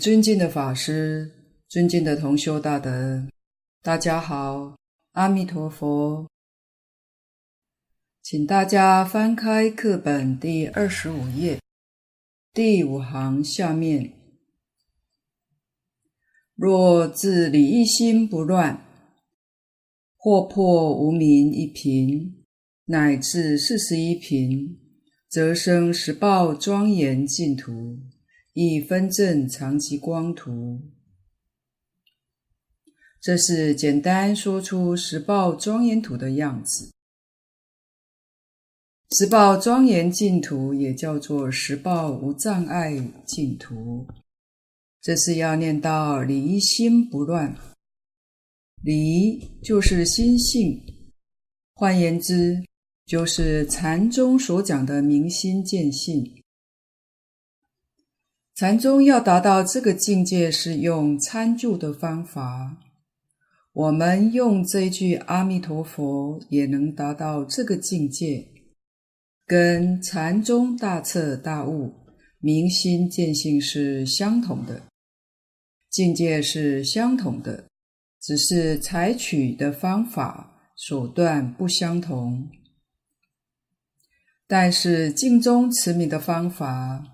尊敬的法师，尊敬的同修大德，大家好，阿弥陀佛。请大家翻开课本第二十五页，第五行下面：若自理一心不乱，或破无明一品，乃至四十一品，则生十报庄严净土。亦分正常寂光图，这是简单说出十报庄严土的样子。十报庄严净土也叫做十报无障碍净土，这是要念到离心不乱。离就是心性，换言之，就是禅宗所讲的明心见性。禅宗要达到这个境界，是用参住的方法。我们用这句阿弥陀佛，也能达到这个境界，跟禅宗大彻大悟、明心见性是相同的，境界是相同的，只是采取的方法手段不相同。但是净宗持名的方法，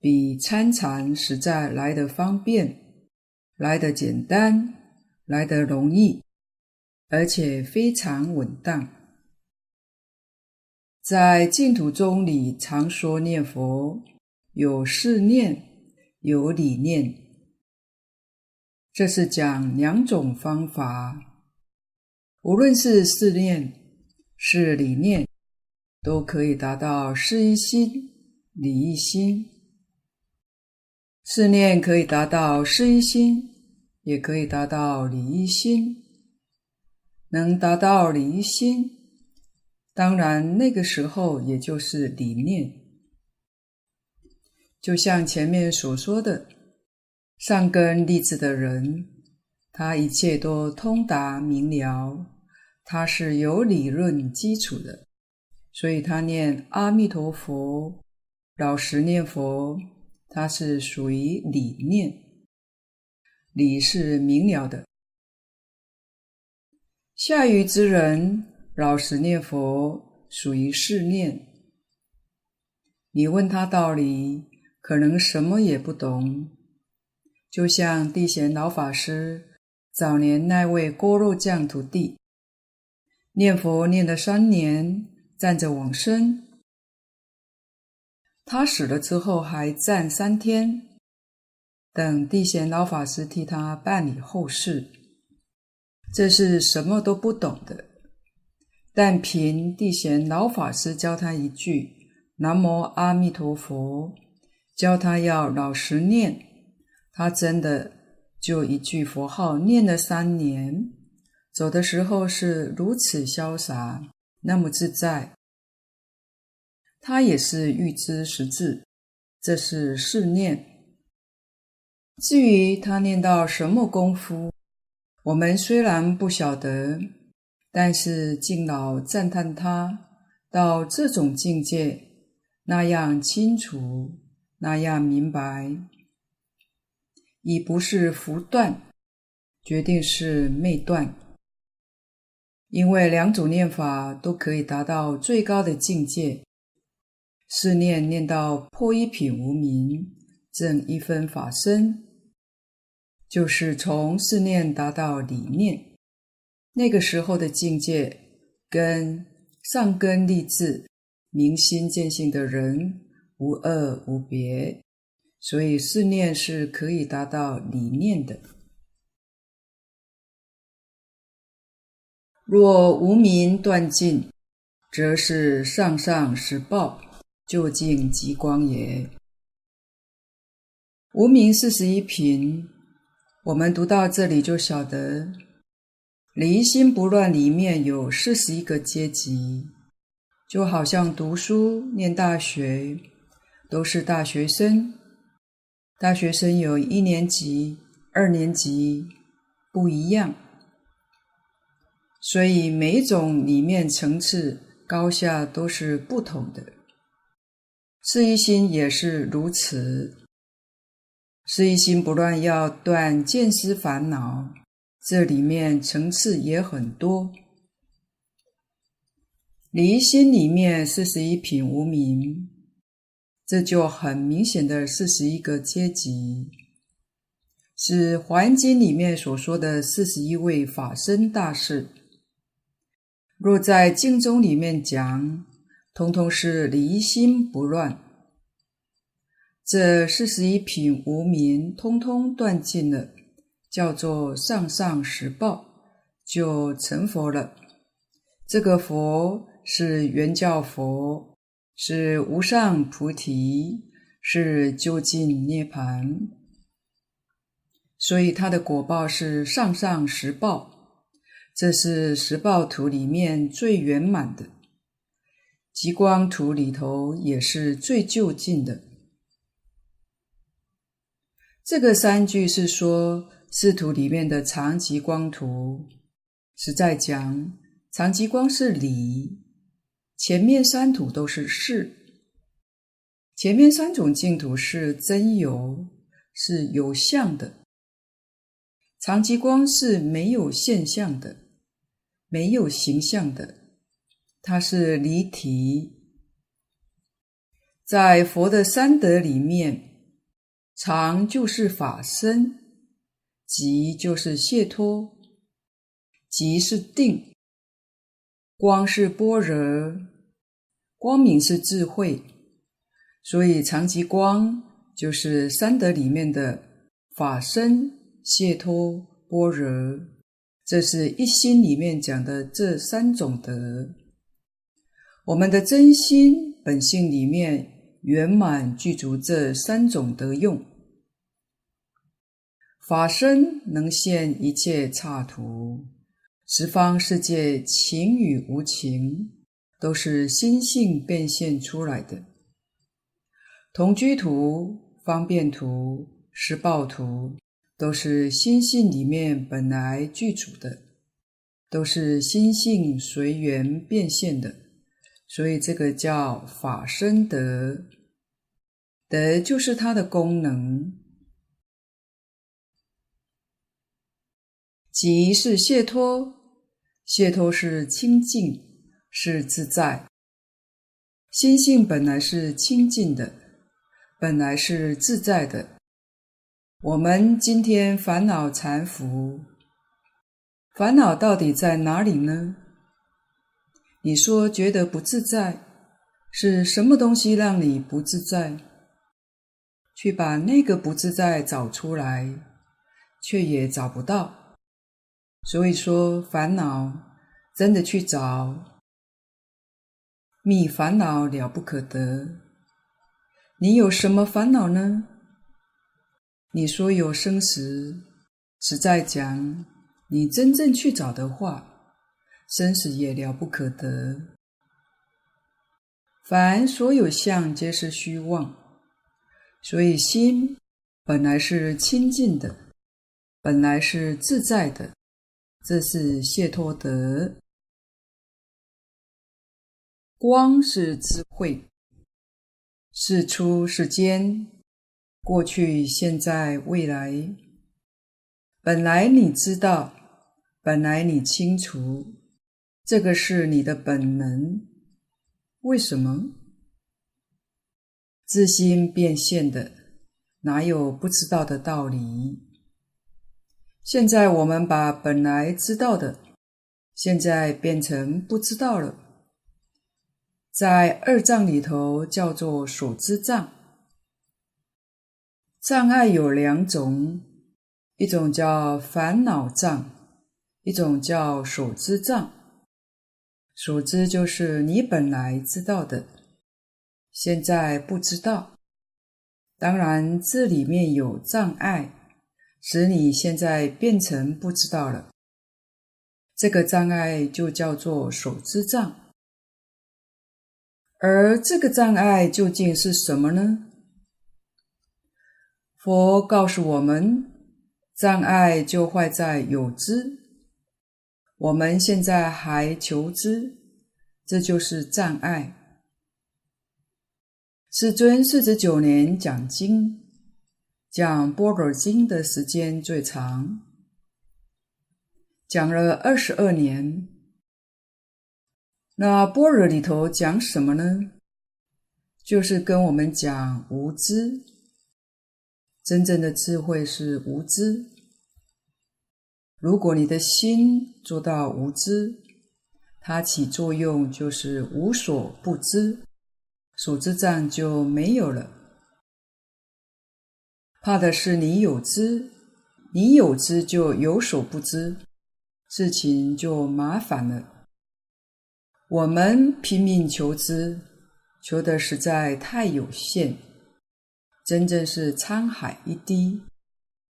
比参禅实在来得方便，来得简单，来得容易，而且非常稳当。在净土宗里常说念佛，有事念，有理念，这是讲两种方法。无论是事念，是理念，都可以达到事一心，理一心。事念可以达到事一心，也可以达到理一心。能达到理一心，当然那个时候也就是理念。就像前面所说的，上根利智的人，他一切都通达明了，他是有理论基础的，所以他念阿弥陀佛，老实念佛。它是属于理念，理是明了的。下愚之人老实念佛，属于事念。你问他道理，可能什么也不懂。就像地贤老法师早年那位锅肉匠徒弟，念佛念了三年，站着往生。他死了之后还暂三天，等地贤老法师替他办理后事。这是什么都不懂的，但凭地贤老法师教他一句“南无阿弥陀佛”，教他要老实念，他真的就一句佛号念了三年，走的时候是如此潇洒，那么自在。他也是预知识字，这是试念。至于他念到什么功夫，我们虽然不晓得，但是敬老赞叹他到这种境界，那样清楚，那样明白，已不是福断，决定是昧断。因为两种念法都可以达到最高的境界。事念念到破一品无明，证一分法身，就是从事念达到理念，那个时候的境界，跟上根立智、明心见性的人无二无别，所以事念是可以达到理念的。若无明断尽，则是上上十报。究竟极光也。无名四十一品，我们读到这里就晓得，离心不乱里面有四十一个阶级，就好像读书念大学，都是大学生。大学生有一年级、二年级，不一样，所以每种里面层次高下都是不同的。四一心也是如此，是一心不乱要断见思烦恼，这里面层次也很多。离心里面四十一品无明，这就很明显的四十一个阶级，是《华严经》里面所说的四十一位法身大士。若在经中里面讲，通通是离心不乱。这四十一品无明，通通断尽了，叫做上上十报，就成佛了。这个佛。是圆教佛，是无上菩提，是究竟涅槃，所以他的果报是上上十报，这是实报图里面最圆满的，极光图里头也是最就近的。这个三句是说四图里面的长极光图，是在讲长极光是理。前面三图都是事，前面三种净土是真有，是有相的；长极光是没有现象的，没有形象的，它是离体。在佛的三德里面，常就是法身，极就是解脱，极是定，光是般若。光明是智慧，所以常极光就是三德里面的法身、解脱、般若，这是一心里面讲的这三种德。我们的真心本性里面圆满具足这三种德用，法身能现一切刹土，十方世界情与无情。都是心性变现出来的。同居图、方便图、施报图，都是心性里面本来具足的，都是心性随缘变现的，所以这个叫法身德。德就是它的功能。即是解脱，解脱是清净。是自在，心性本来是清净的，本来是自在的。我们今天烦恼缠缚，烦恼到底在哪里呢？你说觉得不自在，是什么东西让你不自在？去把那个不自在找出来，却也找不到。所以说，烦恼真的去找。觅烦恼了不可得，你有什么烦恼呢？你说有生死，实在讲，你真正去找的话，生死也了不可得。凡所有相，皆是虚妄，所以心本来是清净的，本来是自在的，这是谢托德。光是智慧，是出是间，过去、现在、未来。本来你知道，本来你清楚，这个是你的本能。为什么？自心变现的，哪有不知道的道理？现在我们把本来知道的，现在变成不知道了。在二障里头叫做所知障，障碍有两种，一种叫烦恼障，一种叫所知障。所知就是你本来知道的，现在不知道。当然，这里面有障碍，使你现在变成不知道了。这个障碍就叫做所知障。而这个障碍究竟是什么呢？佛告诉我们，障碍就坏在有知。我们现在还求知，这就是障碍。世尊四十九年讲经，讲《般若经》的时间最长，讲了二十二年。那般若里头讲什么呢？就是跟我们讲无知。真正的智慧是无知。如果你的心做到无知，它起作用就是无所不知，所知障就没有了。怕的是你有知，你有知就有所不知，事情就麻烦了。我们拼命求知，求的实在太有限，真正是沧海一滴，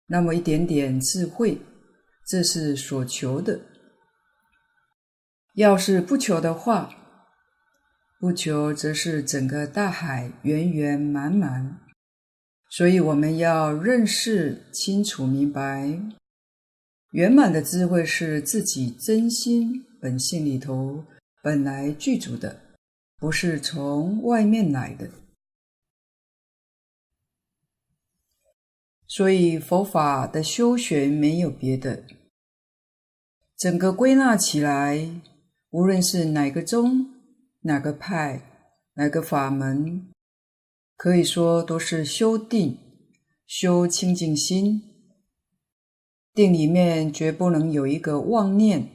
那么一点点智慧，这是所求的。要是不求的话，不求则是整个大海圆圆满满。所以我们要认识清楚明白，圆满的智慧是自己真心本性里头本来具足的，不是从外面来的。所以佛法的修学没有别的，整个归纳起来，无论是哪个宗、哪个派、哪个法门。可以说都是修定、修清净心。定里面绝不能有一个妄念，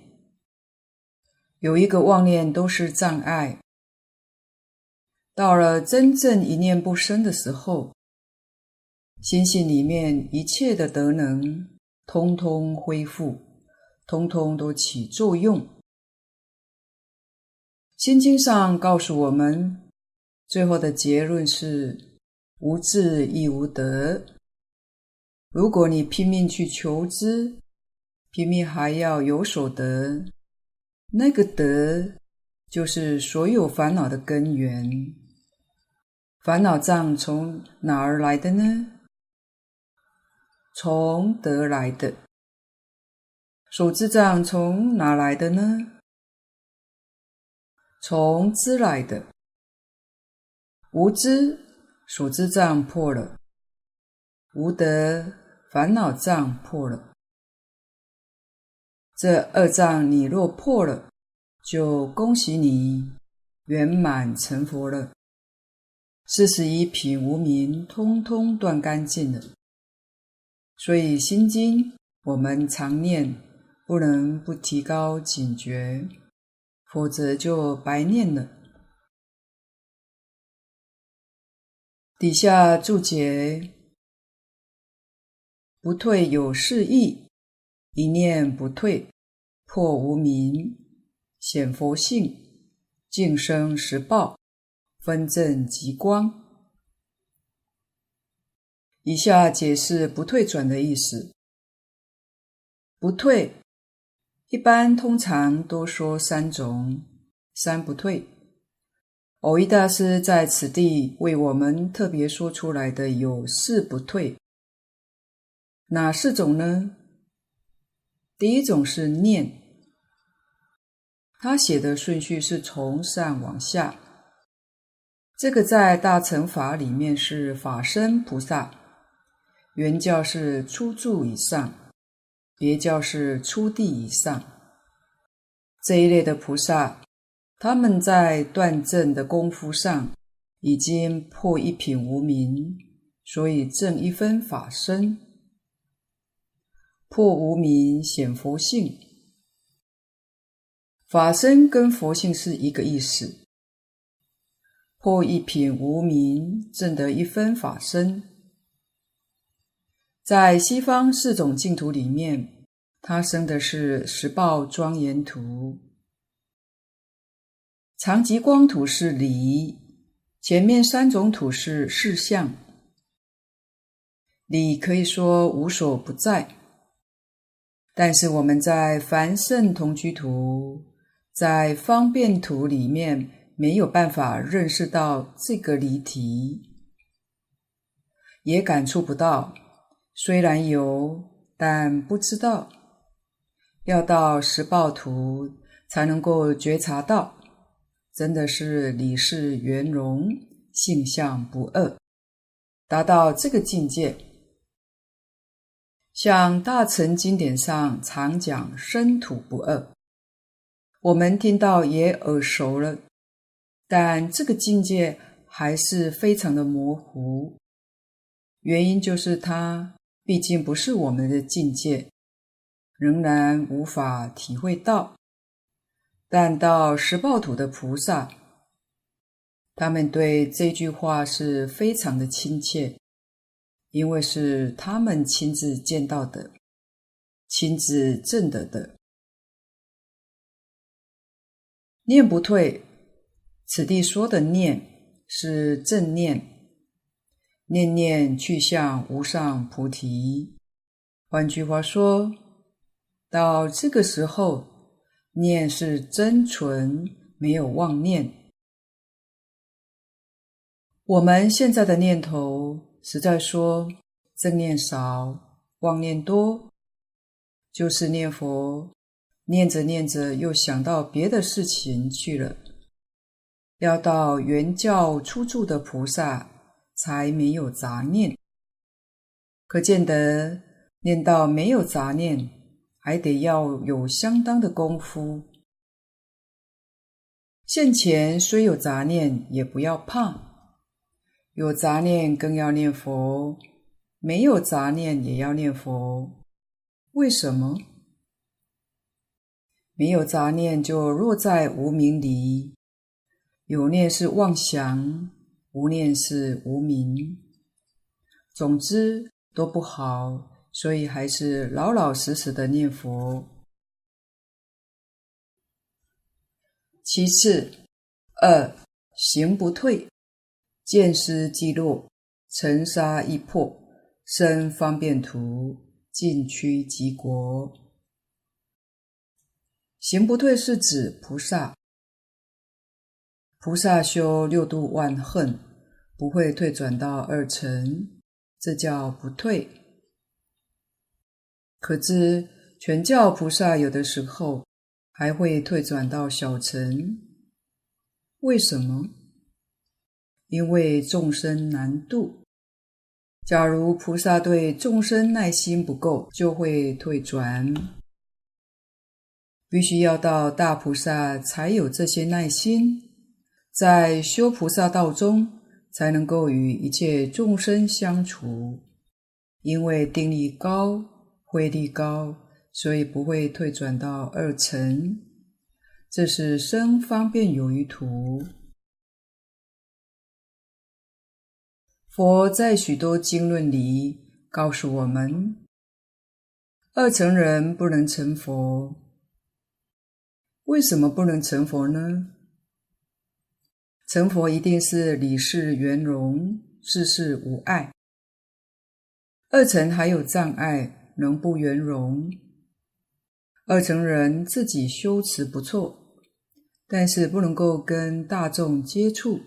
有一个妄念都是障碍。到了真正一念不生的时候，心性里面一切的德能，通通恢复，通通都起作用。心经上告诉我们。最后的结论是无智亦无得。如果你拼命去求知，拼命还要有所得，那个得就是所有烦恼的根源。烦恼障从哪儿来的呢？从得来的。所知障从哪来的呢？从知来的。无知所知障破了，无得烦恼障破了。这二障你若破了，就恭喜你圆满成佛了。四十一品无明通通断干净了。所以心经我们常念，不能不提高警觉，否则就白念了。底下注解：不退有是义，一念不退，破无明，显佛性，净生实报，分正极光。以下解释不退转的意思。不退，一般通常都说三种，三不退。藕益大师在此地为我们特别说出来的有四不退，哪四种呢？第一种是念，他写的顺序是从上往下，这个在大乘法里面是法身菩萨，原教是初住以上，别教是初地以上，这一类的菩萨。他们在断证的功夫上已经破一品无明，所以证一分法身，破无明显佛性。法身跟佛性是一个意思。破一品无明，证得一分法身。在西方四种净土里面，他生的是十报庄严土。常吉光土是离，前面三种土是事相。理可以说无所不在，但是我们在凡圣同居土、在方便土里面没有办法认识到这个离体，也感触不到。虽然有，但不知道。要到实报土才能够觉察到。真的是理事圆融，性相不二，达到这个境界，像大乘经典上常讲“身土不二”，我们听到也耳熟了，但这个境界还是非常的模糊。原因就是它毕竟不是我们的境界，仍然无法体会到。但到十报土的菩萨，他们对这句话是非常的亲切，因为是他们亲自见到的，亲自证得的。念不退，此地说的念是正念，念念去向无上菩提。换句话说，到这个时候。念是真纯，没有妄念。我们现在的念头，实在说正念少，妄念多，就是念佛，念着念着又想到别的事情去了。要到原教初住的菩萨，才没有杂念。可见得念到没有杂念。还得要有相当的功夫。现前虽有杂念，也不要怕；有杂念更要念佛，没有杂念也要念佛。为什么？没有杂念就落在无明里，有念是妄想，无念是无明。总之都不好。所以还是老老实实的念佛。其次，二行不退，见思即落，尘沙亦破，生方便图，尽趋极国。行不退是指菩萨，菩萨修六度万恨，不会退转到二乘，这叫不退。可知全教菩萨有的时候还会退转到小乘，为什么？因为众生难度。假如菩萨对众生耐心不够，就会退转。必须要到大菩萨才有这些耐心，在修菩萨道中才能够与一切众生相处，因为定力高。慧力高，所以不会退转到二乘。这是生方便有余土。佛在许多经论里告诉我们，二乘人不能成佛。为什么不能成佛呢？成佛一定是理事圆融，事事无碍。二乘还有障碍。能不圆融？二乘人自己修持不错，但是不能够跟大众接触。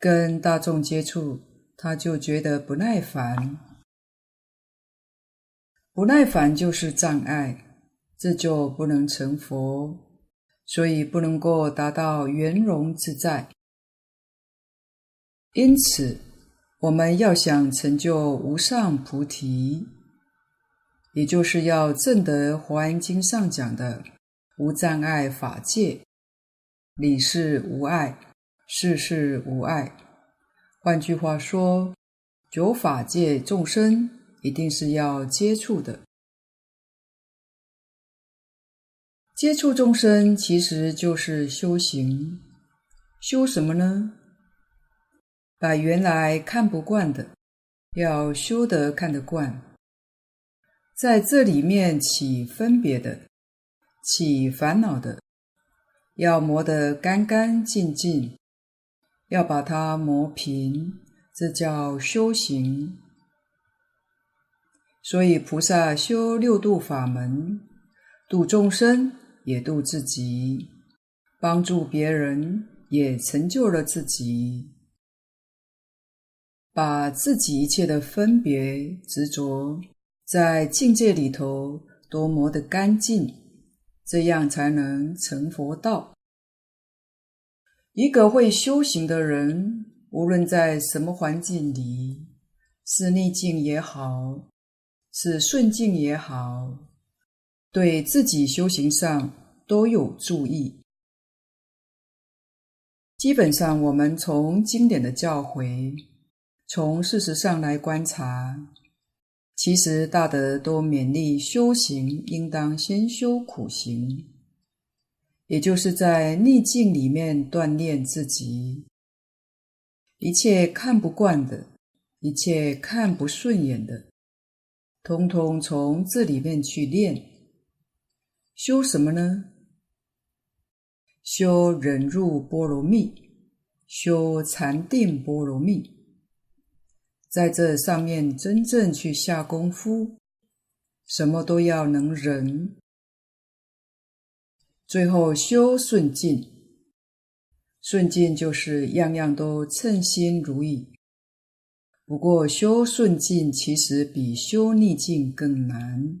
跟大众接触，他就觉得不耐烦。不耐烦就是障碍，这就不能成佛，所以不能够达到圆融自在。因此，我们要想成就无上菩提。也就是要证得《华严经》上讲的无障碍法界，理事无碍，事事无碍。换句话说，九法界众生一定是要接触的。接触众生其实就是修行，修什么呢？把原来看不惯的，要修得看得惯。在这里面起分别的，起烦恼的，要磨得干干净净，要把它磨平，这叫修行。所以菩萨修六度法门，度众生也度自己，帮助别人也成就了自己，把自己一切的分别执着。在境界里头都磨得干净，这样才能成佛道。一个会修行的人，无论在什么环境里，是逆境也好，是顺境也好，对自己修行上都有助益。基本上，我们从经典的教诲，从事实上来观察，其实大德都勉励修行应当先修苦行，也就是在逆境里面锻炼自己。一切看不惯的，一切看不顺眼的，通通从这里面去练。修什么呢？修忍辱波罗蜜，修禅定波罗蜜，在这上面真正去下功夫，什么都要能忍。最后修顺境，顺境就是样样都称心如意。不过修顺境其实比修逆境更难，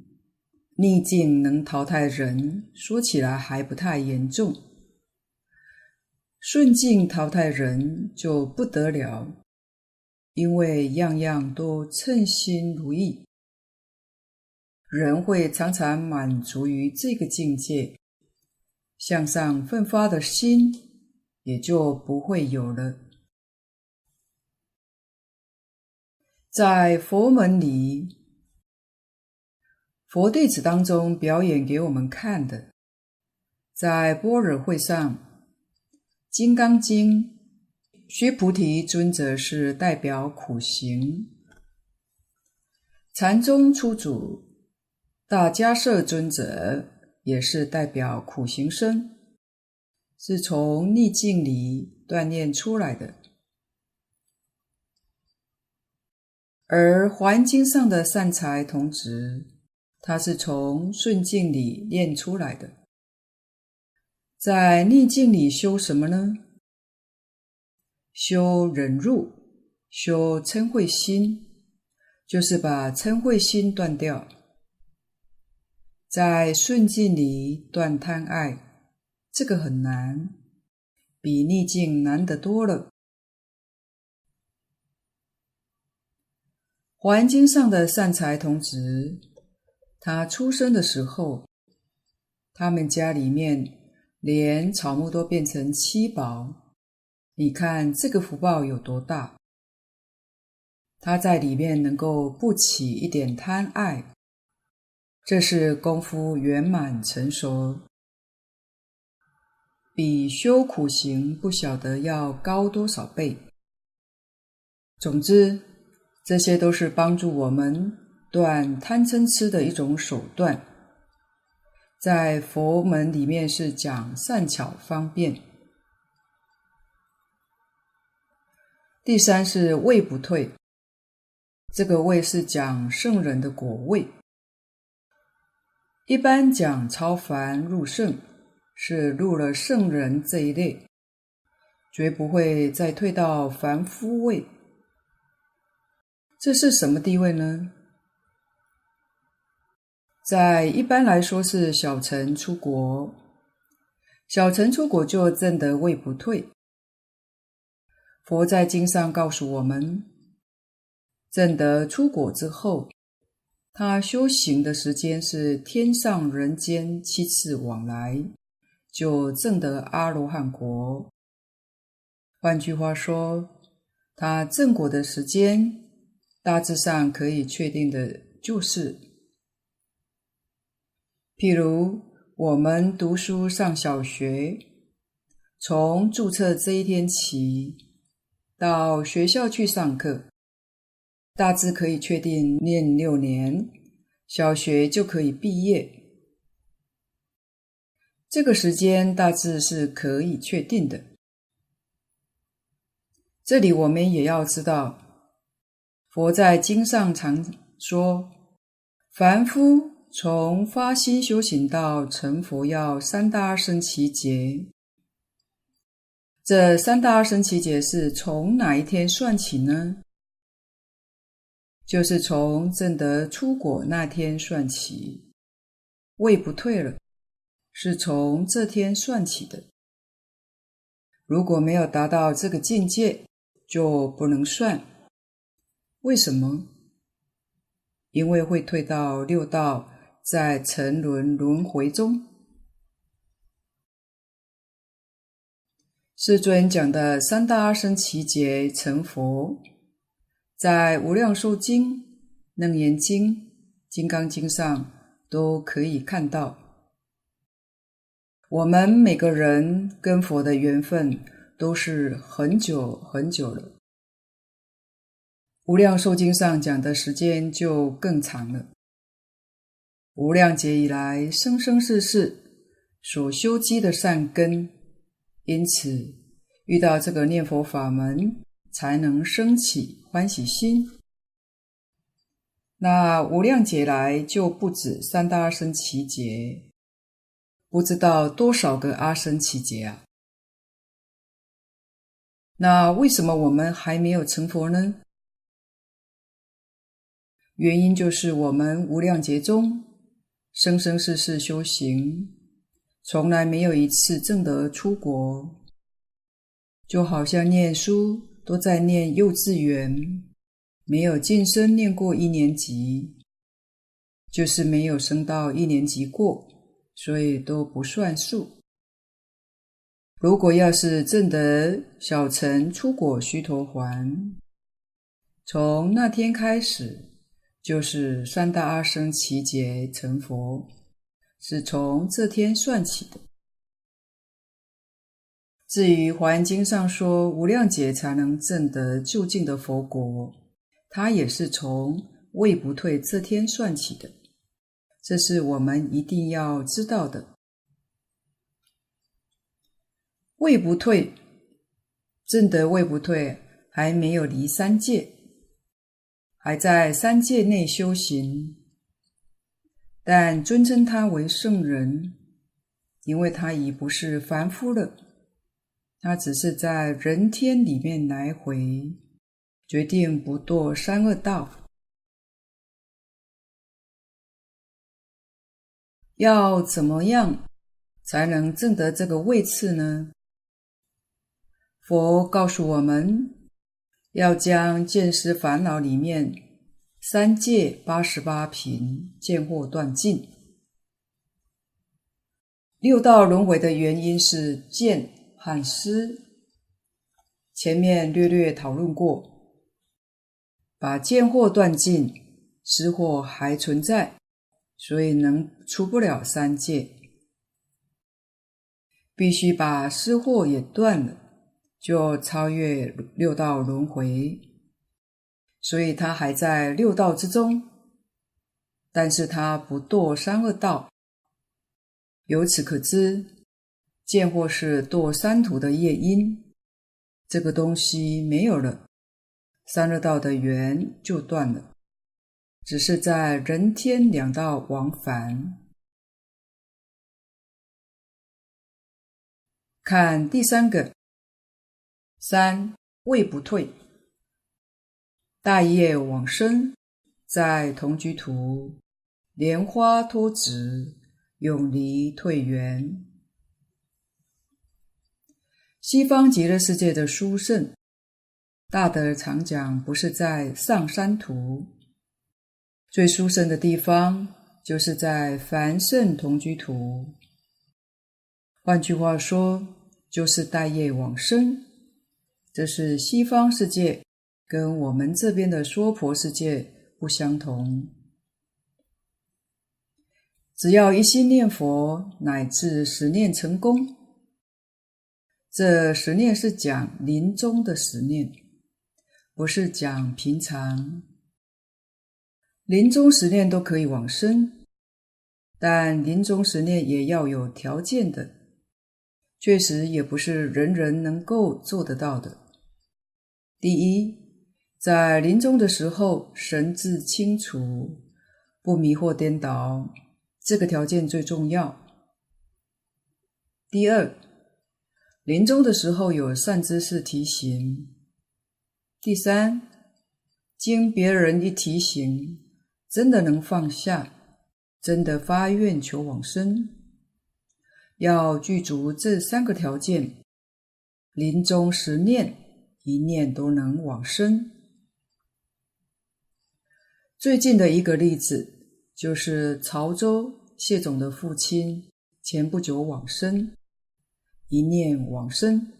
逆境能淘汰人，说起来还不太严重。顺境淘汰人就不得了，因为样样都称心如意，人会常常满足于这个境界，向上奋发的心也就不会有了。在佛门里，佛弟子当中表演给我们看的，在般若会上。《金刚经》，须菩提尊者是代表苦行；禅宗初祖大迦叶尊者也是代表苦行僧，是从逆境里锻炼出来的。而《环经》上的善财童子，他是从顺境里练出来的。在逆境里修什么呢？修忍辱，修嗔恚心，就是把嗔恚心断掉。在顺境里断贪爱，这个很难，比逆境难得多了。《华严经》上的善财童子，他出生的时候，他们家里面。连草木都变成七宝，你看这个福报有多大？他在里面能够不起一点贪爱，这是功夫圆满成熟，比修苦行不晓得要高多少倍。总之，这些都是帮助我们断贪嗔痴的一种手段。在佛门里面是讲善巧方便。第三是位不退，这个位是讲圣人的果位。一般讲超凡入圣，是入了圣人这一类，绝不会再退到凡夫位。这是什么地位呢？在一般来说是小乘出国，小乘出国就证得位不退。佛在经上告诉我们，证得出果之后，他修行的时间是天上人间七次往来，就证得阿罗汉果。换句话说，他证果的时间，大致上可以确定的就是。譬如我们读书上小学，从注册这一天起，到学校去上课，大致可以确定念六年，小学就可以毕业。这个时间大致是可以确定的。这里我们也要知道，佛在经上常说，凡夫。从发心修行到成佛要三大阿僧只劫，这三大阿僧只劫是从哪一天算起呢？就是从正德出果那天算起，胃不退了，是从这天算起的。如果没有达到这个境界，就不能算。为什么？因为会退到六道，在沉沦轮回中。世尊讲的三大阿僧只劫成佛，在《无量寿经》、《楞严经》、《金刚经》上都可以看到。我们每个人跟佛的缘分都是很久很久了。无量寿经上讲的时间就更长了。无量劫以来，生生世世所修积的善根，因此遇到这个念佛法门，才能升起欢喜心。那无量劫来就不止三大阿僧只劫，不知道多少个阿僧只劫啊！那为什么我们还没有成佛呢？原因就是我们无量劫中生生世世修行，从来没有一次正得出国，就好像念书都在念幼稚园，没有晋升念过一年级，就是没有升到一年级过，所以都不算数。如果要是正得小乘出果须陀洹，从那天开始。就是三大阿僧祇劫成佛，是从这天算起的。至于《华严经》上说无量劫才能证得究竟的佛国，它也是从位不退这天算起的。这是我们一定要知道的。位不退，证得位不退，还没有离三界。还在三界内修行，但尊称他为圣人，因为他已不是凡夫了，他只是在人天里面来回，决定不堕三恶道。要怎么样才能证得这个位次呢？佛告诉我们。要将见识烦恼里面三界八十八品见惑断尽。六道轮回的原因是见和思，前面略略讨论过，把见惑断尽，思惑还存在，所以能出不了三界，必须把思惑也断了。就超越六道轮回，所以他还在六道之中，但是他不堕三恶道。由此可知，见惑是堕三途的业因，这个东西没有了，三恶道的缘就断了，只是在人天两道往返。看第三个。三位不退，大业往生，在同居土，莲花托直，永离退缘。西方极乐世界的殊胜，大德常讲，不是在上三途，最殊胜的地方，就是在凡圣同居土。换句话说，就是大业往生。这是西方世界跟我们这边的娑婆世界不相同。只要一心念佛，乃至十念成功，这十念是讲临终的十念，不是讲平常。临终十念都可以往生，但临终十念也要有条件的，确实也不是人人能够做得到的。第一，在临终的时候，神智清楚，不迷惑颠倒，这个条件最重要。第二，临终的时候有善知识提醒。第三，经别人一提醒，真的能放下，真的发愿求往生，要具足这三个条件，临终十念。一念都能往生。最近的一个例子，就是潮州谢总的父亲前不久往生，一念往生，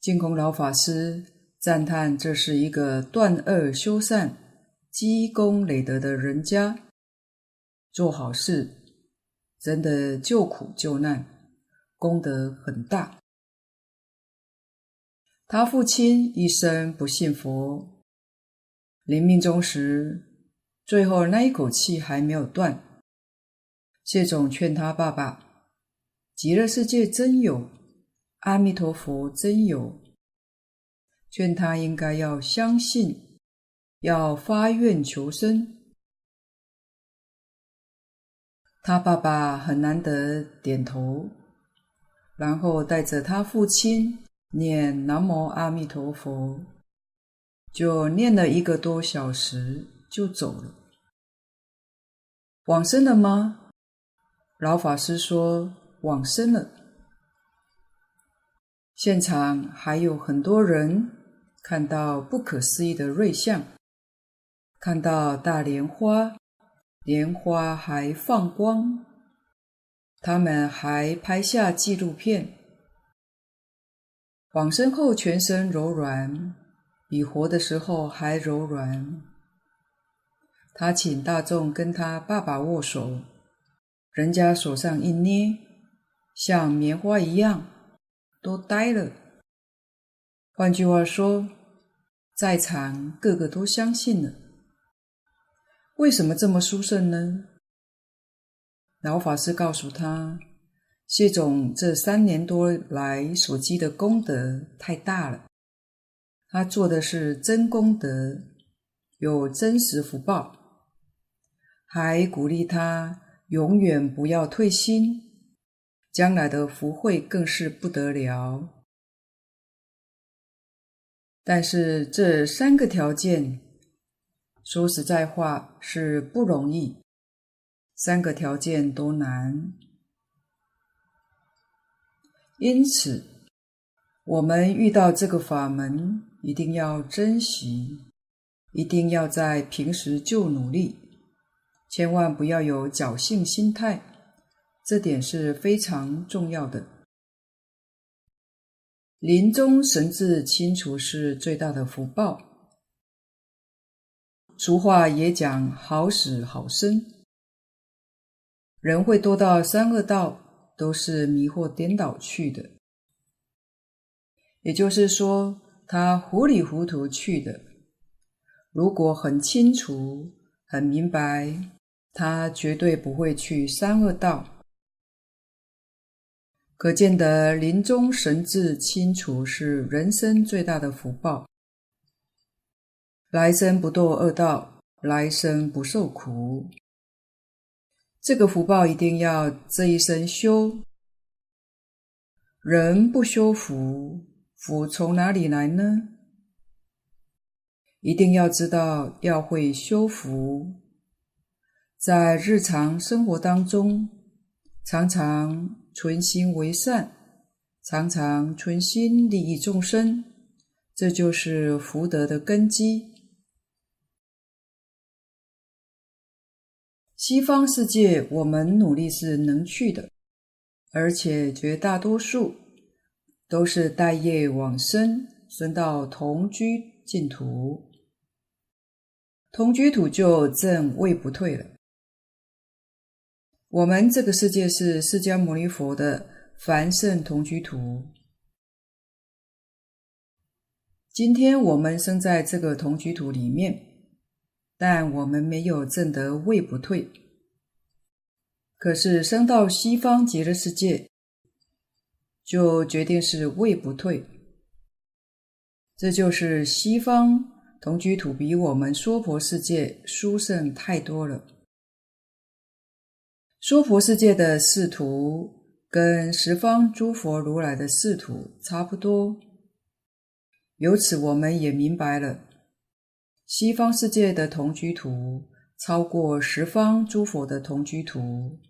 净空老法师赞叹这是一个断恶修善、积功累德的人家，做好事，真的救苦救难，功德很大。他父亲一生不信佛，临命终时，最后那一口气还没有断。谢总劝他爸爸：“极乐世界真有，阿弥陀佛真有。”劝他应该要相信，要发愿求生。他爸爸很难得点头，然后带着他父亲念南无阿弥陀佛，就念了一个多小时就走了。往生了吗？老法师说往生了。现场还有很多人看到不可思议的瑞相，看到大莲花，莲花还放光，他们还拍下纪录片。往生后全身柔软，比活的时候还柔软。他请大众跟他爸爸握手。人家手上一捏，像棉花一样，都呆了。换句话说，在场个个都相信了。为什么这么殊胜呢？老法师告诉他，谢总这三年多来所积的功德太大了，他做的是真功德，有真实福报，还鼓励他。永远不要退心，将来的福慧更是不得了。但是这三个条件，说实在话是不容易，三个条件都难。因此，我们遇到这个法门，一定要珍惜，一定要在平时就努力。千万不要有侥幸心态，这点是非常重要的。临终神志清除是最大的福报。俗话也讲“好死好生”，人会多到三恶道，都是迷惑颠倒去的。也就是说，他糊里糊涂去的。如果很清楚、很明白。他绝对不会去三恶道，可见得临终神志清楚是人生最大的福报。来生不堕恶道，来生不受苦。这个福报一定要这一生修。人不修福，福从哪里来呢？一定要知道，要会修福。在日常生活当中，常常存心为善，常常存心利益众生，这就是福德的根基。西方世界，我们努力是能去的，而且绝大多数都是待业往生，生到同居净土，同居土就证位不退了。我们这个世界是释迦牟尼佛的凡圣同居土。今天我们生在这个同居土里面，但我们没有证得位不退。可是升到西方极乐世界，就决定是位不退。这就是西方同居土比我们娑婆世界殊胜太多了。娑婆世界的仕途跟十方诸佛如来的仕途差不多，由此我们也明白了，西方世界的同居图超过十方诸佛的同居图。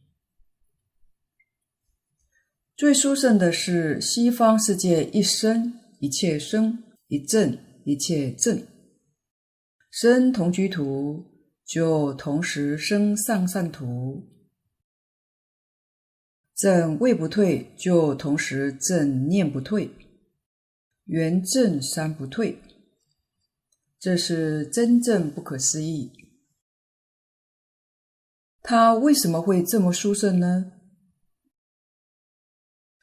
最殊胜的是西方世界一生一切生，一正一切正，生同居图，就同时生上善图；正位不退，就同时正念不退，圆正三不退。这是真正不可思议。他为什么会这么殊胜呢？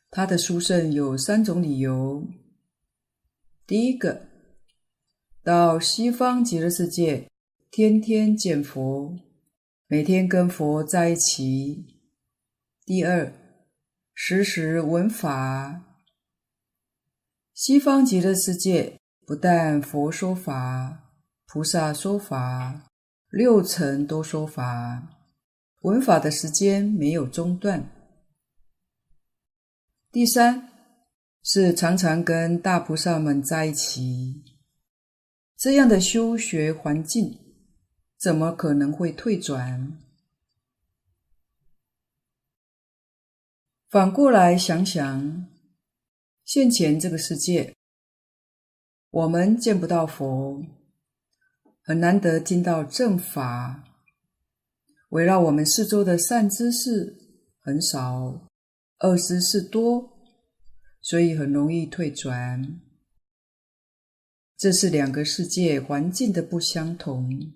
他的殊胜有三种理由。第一个，到西方极乐世界，天天见佛，每天跟佛在一起。第二，时时闻法。西方极乐世界不但佛说法，菩萨说法，六尘都说法，闻法的时间没有中断。第三。是常常跟大菩萨们在一起，这样的修学环境，怎么可能会退转？反过来想想，现前这个世界，我们见不到佛，很难得听到正法，围绕我们四周的善知识很少，恶知识多。所以很容易退转，这是两个世界环境的不相同。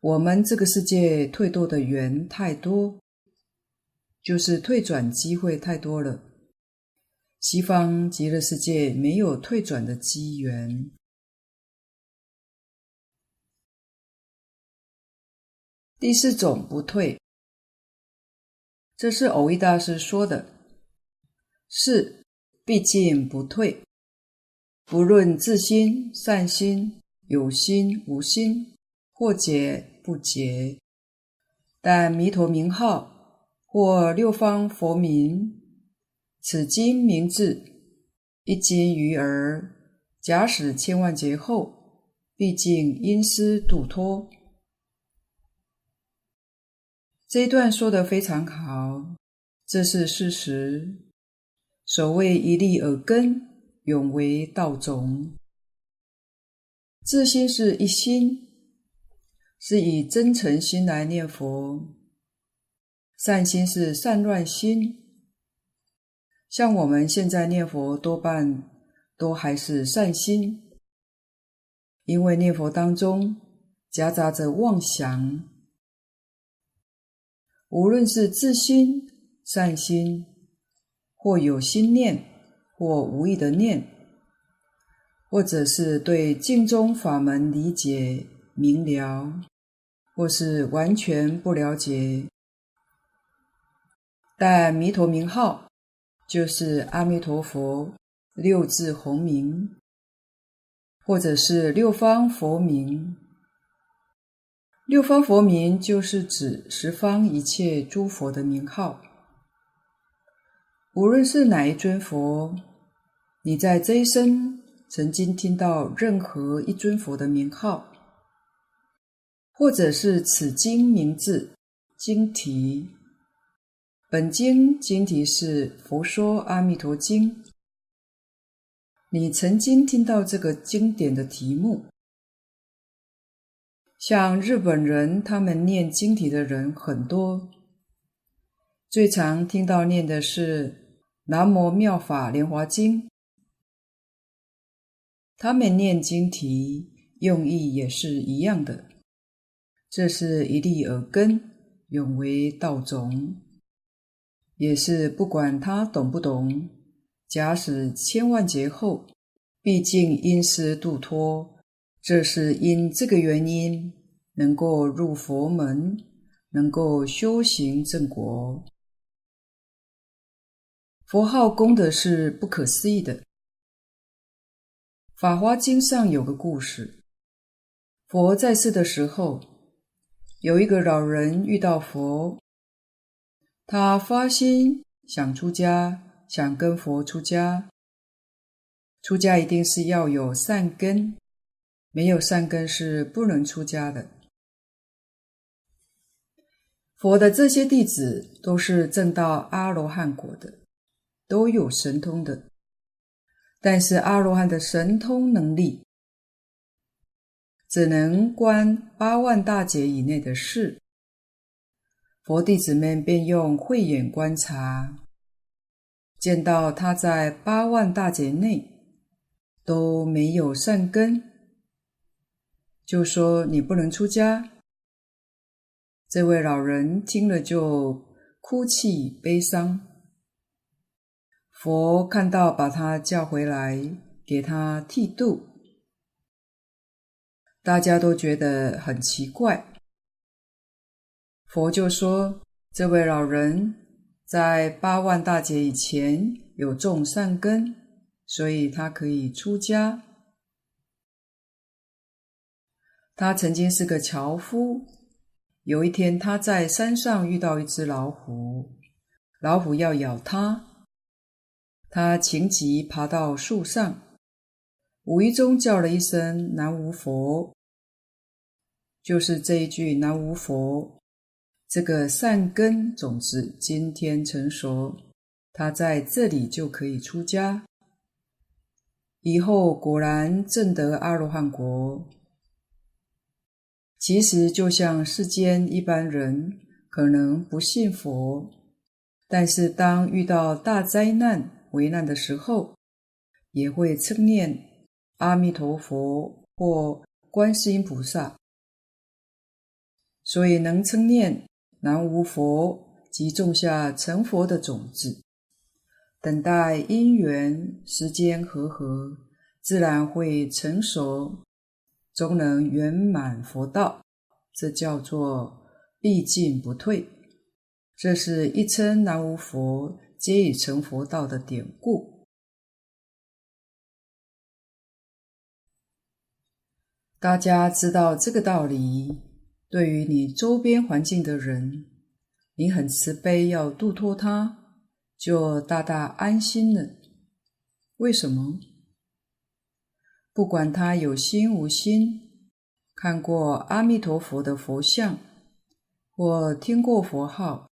我们这个世界退堕的缘太多，就是退转机会太多了。西方极乐世界没有退转的机缘。第四种不退，这是偶益大师说的。是，毕竟不退。不论自心、善心、有心、无心，或解不解，但弥陀名号或六方佛名，此经名字一经于耳，假使千万劫后，毕竟因施度脱。这一段说得非常好，这是事实。所谓一粒耳根，永为道种。自心是一心，是以真诚心来念佛；善心是善乱心。像我们现在念佛，多半都还是善心，因为念佛当中夹杂着妄想。无论是自心、善心。或有心念，或无意的念，或者是对经中法门理解明了，或是完全不了解。但弥陀名号就是阿弥陀佛六字洪名，或者是六方佛名。六方佛名就是指十方一切诸佛的名号。无论是哪一尊佛，你在这一生曾经听到任何一尊佛的名号，或者是此经名字、经题，本经经题是《佛说阿弥陀经》，你曾经听到这个经典的题目，像日本人，他们念经题的人很多，最常听到念的是。南无妙法莲华经，他们念经题用意也是一样的。这是一粒耳根，永为道种，也是不管他懂不懂，假使千万劫后，毕竟因师度脱，这是因这个原因，能够入佛门，能够修行正果。佛号功德是不可思议的。《法华经》上有个故事：佛在世的时候，有一个老人遇到佛，他发心想出家，想跟佛出家。出家一定是要有善根，没有善根是不能出家的。佛的这些弟子都是证到阿罗汉果的。都有神通的，但是阿罗汉的神通能力，只能观八万大劫以内的事。佛弟子们便用慧眼观察，见到他在八万大劫内都没有善根，就说你不能出家。这位老人听了就哭泣悲伤。佛看到，把他叫回来，给他剃度。大家都觉得很奇怪。佛就说：“这位老人在八万大劫以前有种善根，所以他可以出家。他曾经是个樵夫。有一天，他在山上遇到一只老虎，老虎要咬他，他情急爬到树上，无意中叫了一声‘南无佛’，就是这一句‘南无佛’。”这个善根种子今天成熟，他在这里就可以出家。以后果然证得阿罗汉国。其实就像世间一般人可能不信佛，但是当遇到大灾难、危难的时候，也会称念阿弥陀佛或观世音菩萨，所以能称念。南无佛，即种下成佛的种子，等待因缘时间和合，自然会成熟，终能圆满佛道。这叫做毕竟不退。这是一称南无佛，皆已成佛道的典故。大家知道这个道理。对于你周边环境的人，你很慈悲，要度脱他，就大大安心了。为什么？不管他有心无心，看过阿弥陀佛的佛像，或听过佛号，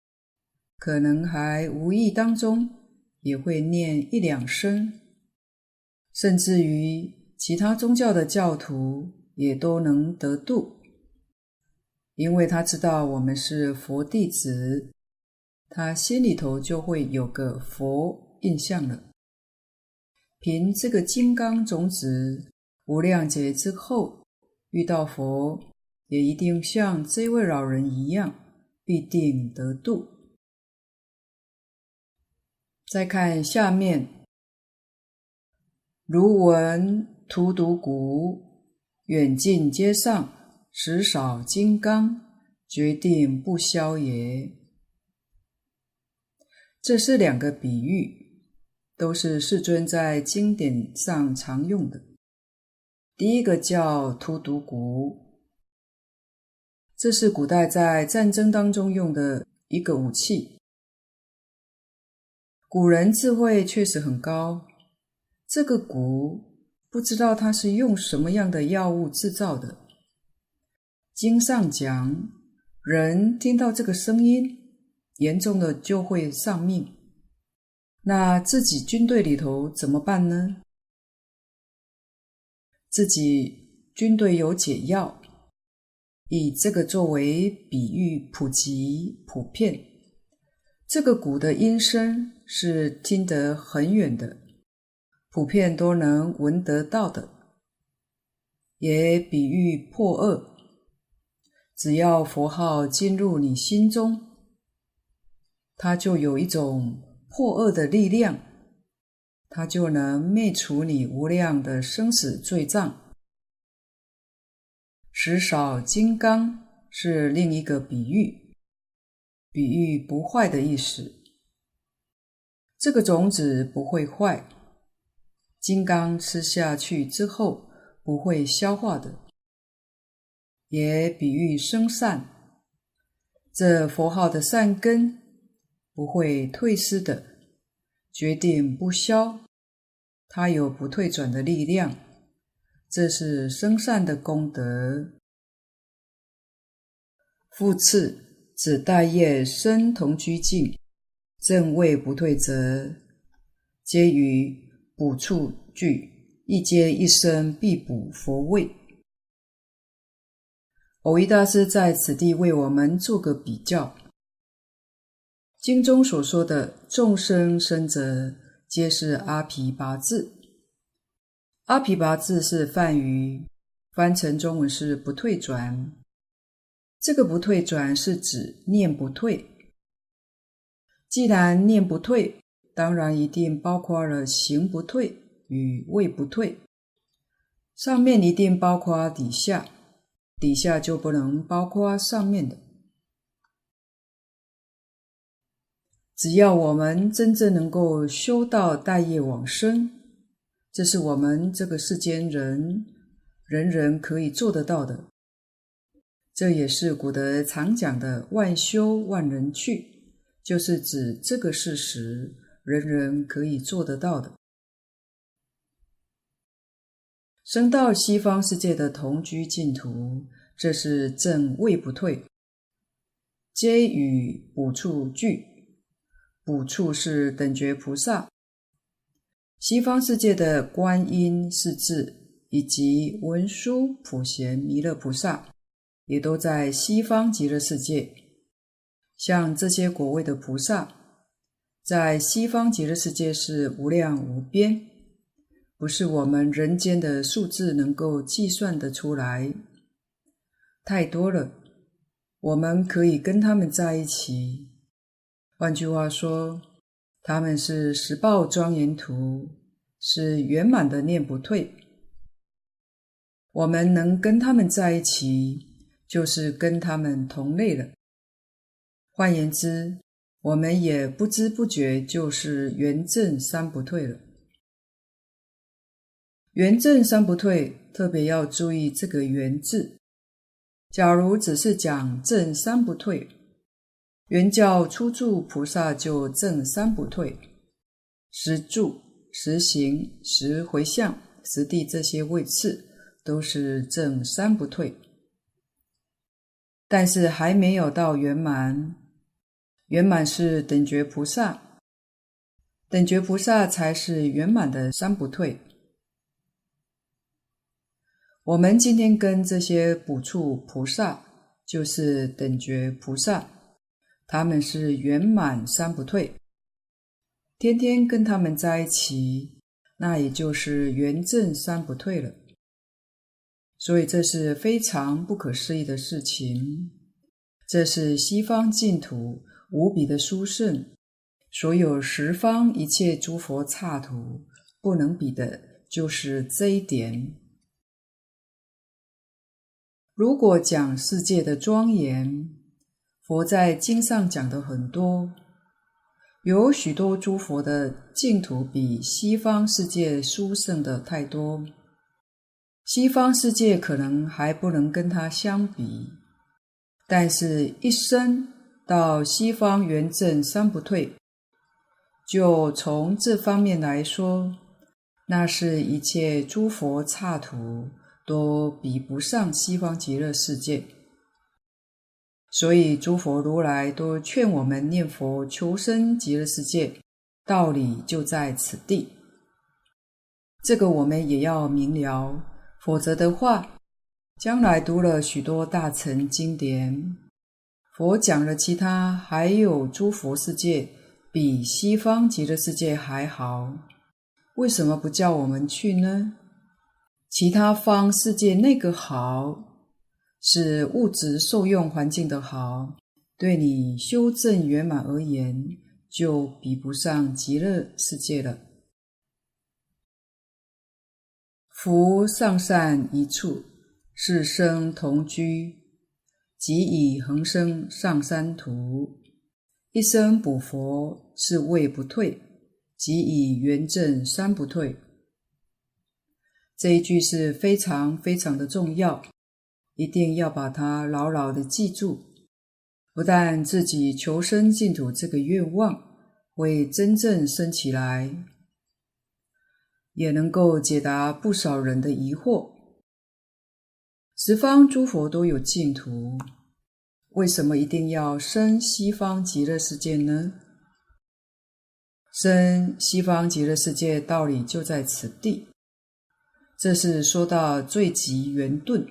可能还无意当中也会念一两声，甚至于其他宗教的教徒也都能得度。因为他知道我们是佛弟子，他心里头就会有个佛印象了。凭这个金刚种子，无量劫之后遇到佛，也一定像这位老人一样，必定得度。再看下面，如闻荼毒鼓，远近皆丧。时少金刚，决定不消也。这是两个比喻，都是世尊在经典上常用的。第一个叫荼毒骨，这是古代在战争当中用的一个武器。古人智慧确实很高，这个骨不知道它是用什么样的药物制造的。经上讲，人听到这个声音，严重的就会丧命。那自己军队里头怎么办呢？自己军队有解药，以这个作为比喻，普及普遍。这个鼓的音声是听得很远的，普遍都能闻得到的，也比喻破恶。只要佛号进入你心中，它就有一种破恶的力量，它就能灭除你无量的生死罪障。时少金刚是另一个比喻，比喻不坏的意思。这个种子不会坏，金刚吃下去之后不会消化的。也比喻生善，这佛号的善根不会退失的，决定不消，它有不退转的力量，这是生善的功德。复次，指大业身同居境，正位不退则，皆于补处具，一阶一生必补佛位。蕅益大师在此地为我们做个比较。经中所说的众生生者，皆是阿毗跋致。阿毗跋致是梵语，翻成中文是不退转。这个不退转是指念不退。既然念不退，当然一定包括了行不退与位不退。上面一定包括底下，底下就不能包括上面的。只要我们真正能够修到带业往生，这是我们这个世间人人人可以做得到的。这也是古德常讲的“万修万人去”，就是指这个事实，人人可以做得到的。生到西方世界的同居净土，这是正位不退，皆与补处俱。补处是等觉菩萨，西方世界的观音、是至以及文殊、普贤、弥勒菩萨，也都在西方极乐世界。像这些果位的菩萨，在西方极乐世界是无量无边，不是我们人间的数字能够计算得出来，太多了。我们可以跟他们在一起。换句话说，他们是十报庄严图，是圆满的念不退。我们能跟他们在一起，就是跟他们同类了。换言之，我们也不知不觉就是圆正三不退了。圆正三不退，特别要注意这个“圆”字。假如只是讲正三不退。圆教初住菩萨就正三不退，实住、实行、实回向、实地这些位次都是正三不退，但是还没有到圆满。圆满是等觉菩萨，等觉菩萨才是圆满的三不退。我们今天跟这些补处菩萨，就是等觉菩萨。他们是圆满三不退，天天跟他们在一起，那也就是圆正三不退了。所以这是非常不可思议的事情。这是西方净土无比的殊胜，所有十方一切诸佛刹土不能比的，就是这一点。如果讲世界的庄严。佛在经上讲的很多，有许多诸佛的净土比西方世界殊胜的太多，西方世界可能还不能跟它相比，但是一生到西方圆正三不退，就从这方面来说，那是一切诸佛刹土都比不上西方极乐世界。所以，诸佛如来都劝我们念佛求生极乐世界，道理就在此地。这个我们也要明了，否则的话，将来读了许多大乘经典，佛讲了其他，还有诸佛世界比西方极乐世界还好，为什么不叫我们去呢？其他方世界那个好。是物质受用环境的好，对你修正圆满而言，就比不上极乐世界了。夫上善一处，是生同居，即以恒生上三途；一生补佛，是位不退，即以圆正三不退。这一句是非常非常的重要。一定要把它牢牢的记住，不但自己求生净土这个愿望会真正生起来，也能够解答不少人的疑惑。十方诸佛都有净土，为什么一定要生西方极乐世界呢？生西方极乐世界道理就在此地，这是说到最极圆顿。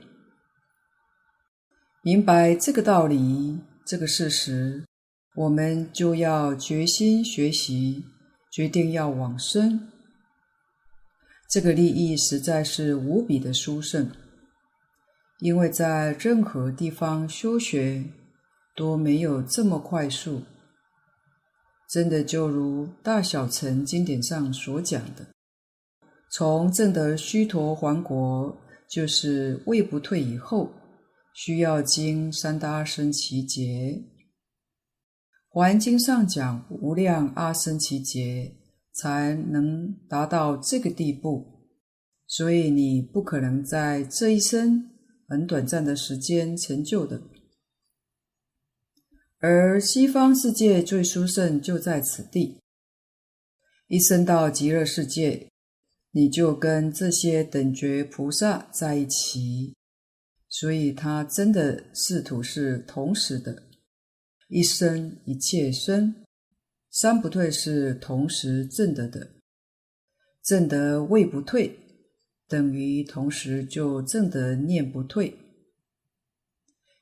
明白这个道理，这个事实，我们就要决心学习，决定要往生。这个利益实在是无比的殊胜，因为在任何地方修学都没有这么快速。真的就如大小乘经典上所讲的，从证得须陀洹果，就是位不退以后。需要经三大阿僧只劫，华严经上讲无量阿僧只劫才能达到这个地步，所以你不可能在这一生很短暂的时间成就的。而西方世界最殊胜就在此地，一生到极乐世界，你就跟这些等觉菩萨在一起。所以，他真的四土是同时的，一生一切生，三不退是同时证得的，证得位不退，等于同时就证得念不退，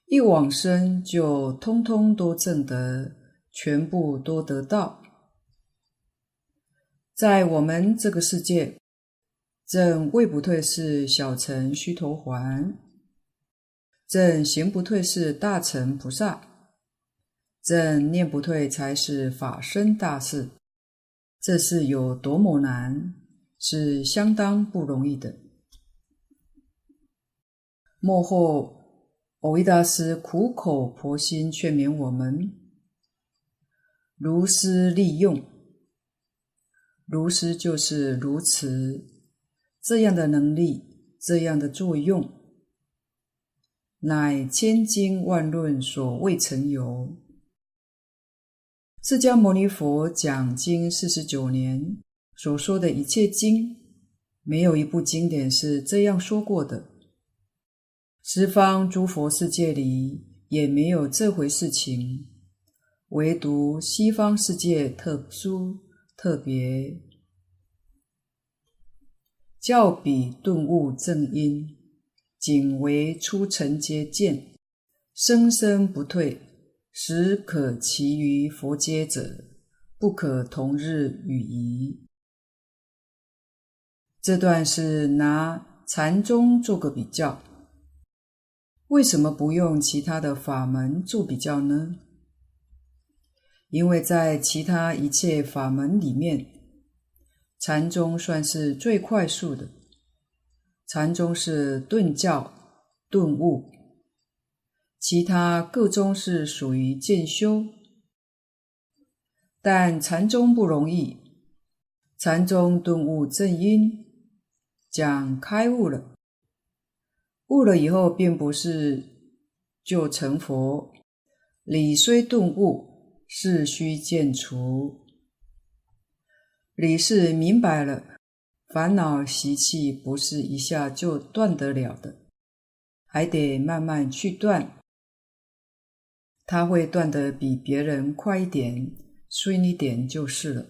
一往生就通通都证得，全部都得到。在我们这个世界，证位不退是小乘须陀洹。证行不退是大乘菩萨，证念不退才是法身大士。这是有多么难，是相当不容易的。幕后，藕益大师苦口婆心劝勉我们：如师利用，如师就是如此，这样的能力，这样的作用。乃千经万论所未曾有。释迦牟尼佛讲经四十九年所说的一切经，没有一部经典是这样说过的。十方诸佛世界里也没有这回事情，唯独西方世界特殊特别，教彼顿悟正因。仅为初尘皆见，生生不退，实可期于佛阶者，不可同日语疑。这段是拿禅宗做个比较，为什么不用其他的法门做比较呢？因为在其他一切法门里面，禅宗算是最快速的。禅宗是顿教、顿悟，其他各宗是属于渐修，但禅宗不容易。禅宗顿悟正因，讲开悟了，悟了以后并不是就成佛，理虽顿悟，事须渐除，理是明白了。烦恼习气不是一下就断得了的，还得慢慢去断。他会断得比别人快一点、顺一点就是了。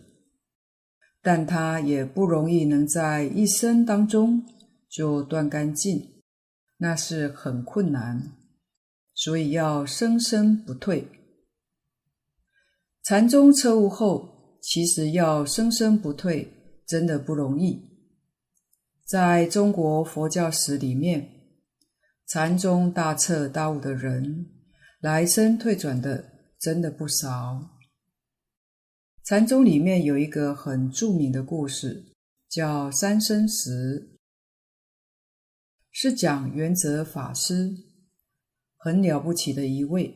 但他也不容易能在一生当中就断干净，那是很困难。所以要生生不退。禅宗彻悟后，其实要生生不退，真的不容易。在中国佛教史里面，禅宗大彻大悟的人，来生退转的真的不少。禅宗里面有一个很著名的故事，叫三生石，是讲圆泽法师，很了不起的一位，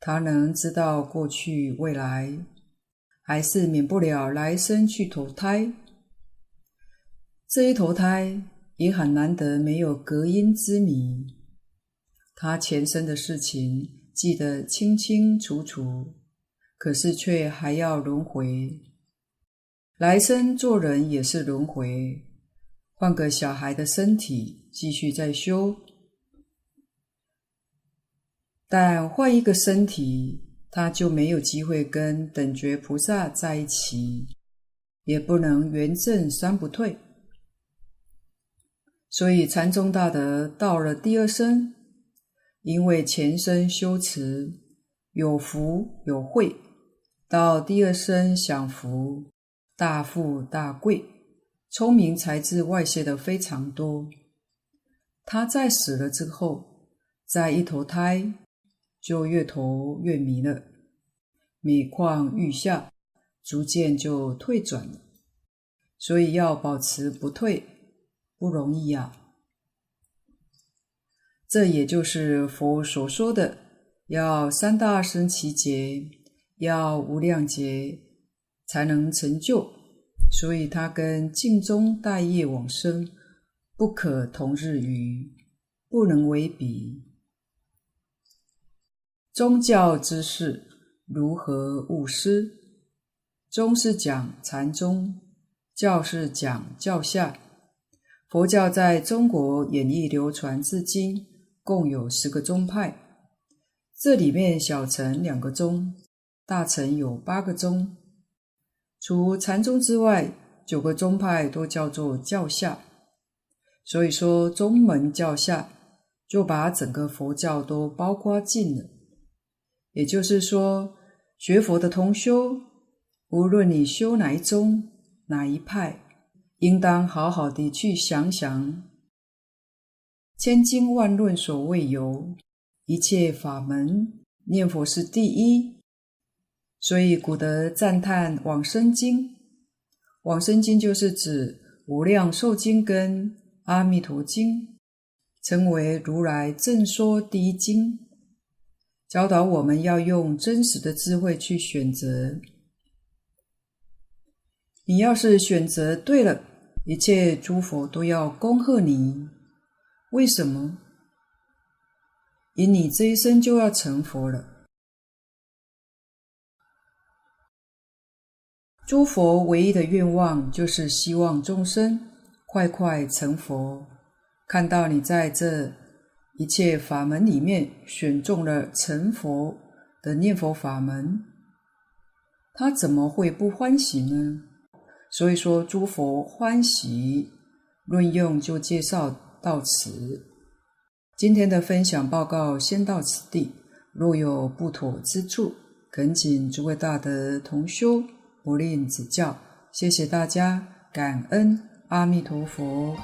他能知道过去未来，还是免不了来生去投胎。这一投胎也很难得，没有隔阴之谜。他前生的事情记得清清楚楚，可是却还要轮回。来生做人也是轮回，换个小孩的身体继续再修。但换一个身体，他就没有机会跟等觉菩萨在一起，也不能圆证三不退。所以禅宗大德到了第二生，因为前生修持有福有慧，到第二生享福，大富大贵，聪明才智外泄的非常多。他在死了之后，在一投胎，就越投越迷了，每况愈下，逐渐就退转了。所以要保持不退，不容易啊。这也就是佛所说的，要三大僧只劫，要无量劫才能成就。所以它跟尽终待业往生不可同日语，不能为比。宗教之事如何务施？宗是讲禅宗，教是讲教下。佛教在中国演绎流传至今。共有十个宗派，这里面小乘两个宗，大乘有八个宗。除禅宗之外，九个宗派都叫做教下。所以说，宗门教下就把整个佛教都包括进了。也就是说，学佛的同修，无论你修哪一宗、哪一派，应当好好的去想想。千经万论所谓有，一切法门念佛是第一，所以古德赞叹往生经。往生经就是指无量寿经跟阿弥陀经，称为如来正说第一经，教导我们要用真实的智慧去选择。你要是选择对了，一切诸佛都要恭贺你。为什么？因你这一生就要成佛了。诸佛唯一的愿望就是希望众生快快成佛。看到你在这一切法门里面选中了成佛的念佛法门，他怎么会不欢喜呢？所以说，诸佛欢喜。论用就介绍。到此，今天的分享报告先到此地。若有不妥之处，恳请诸位大德同修不吝指教。谢谢大家，感恩阿弥陀佛。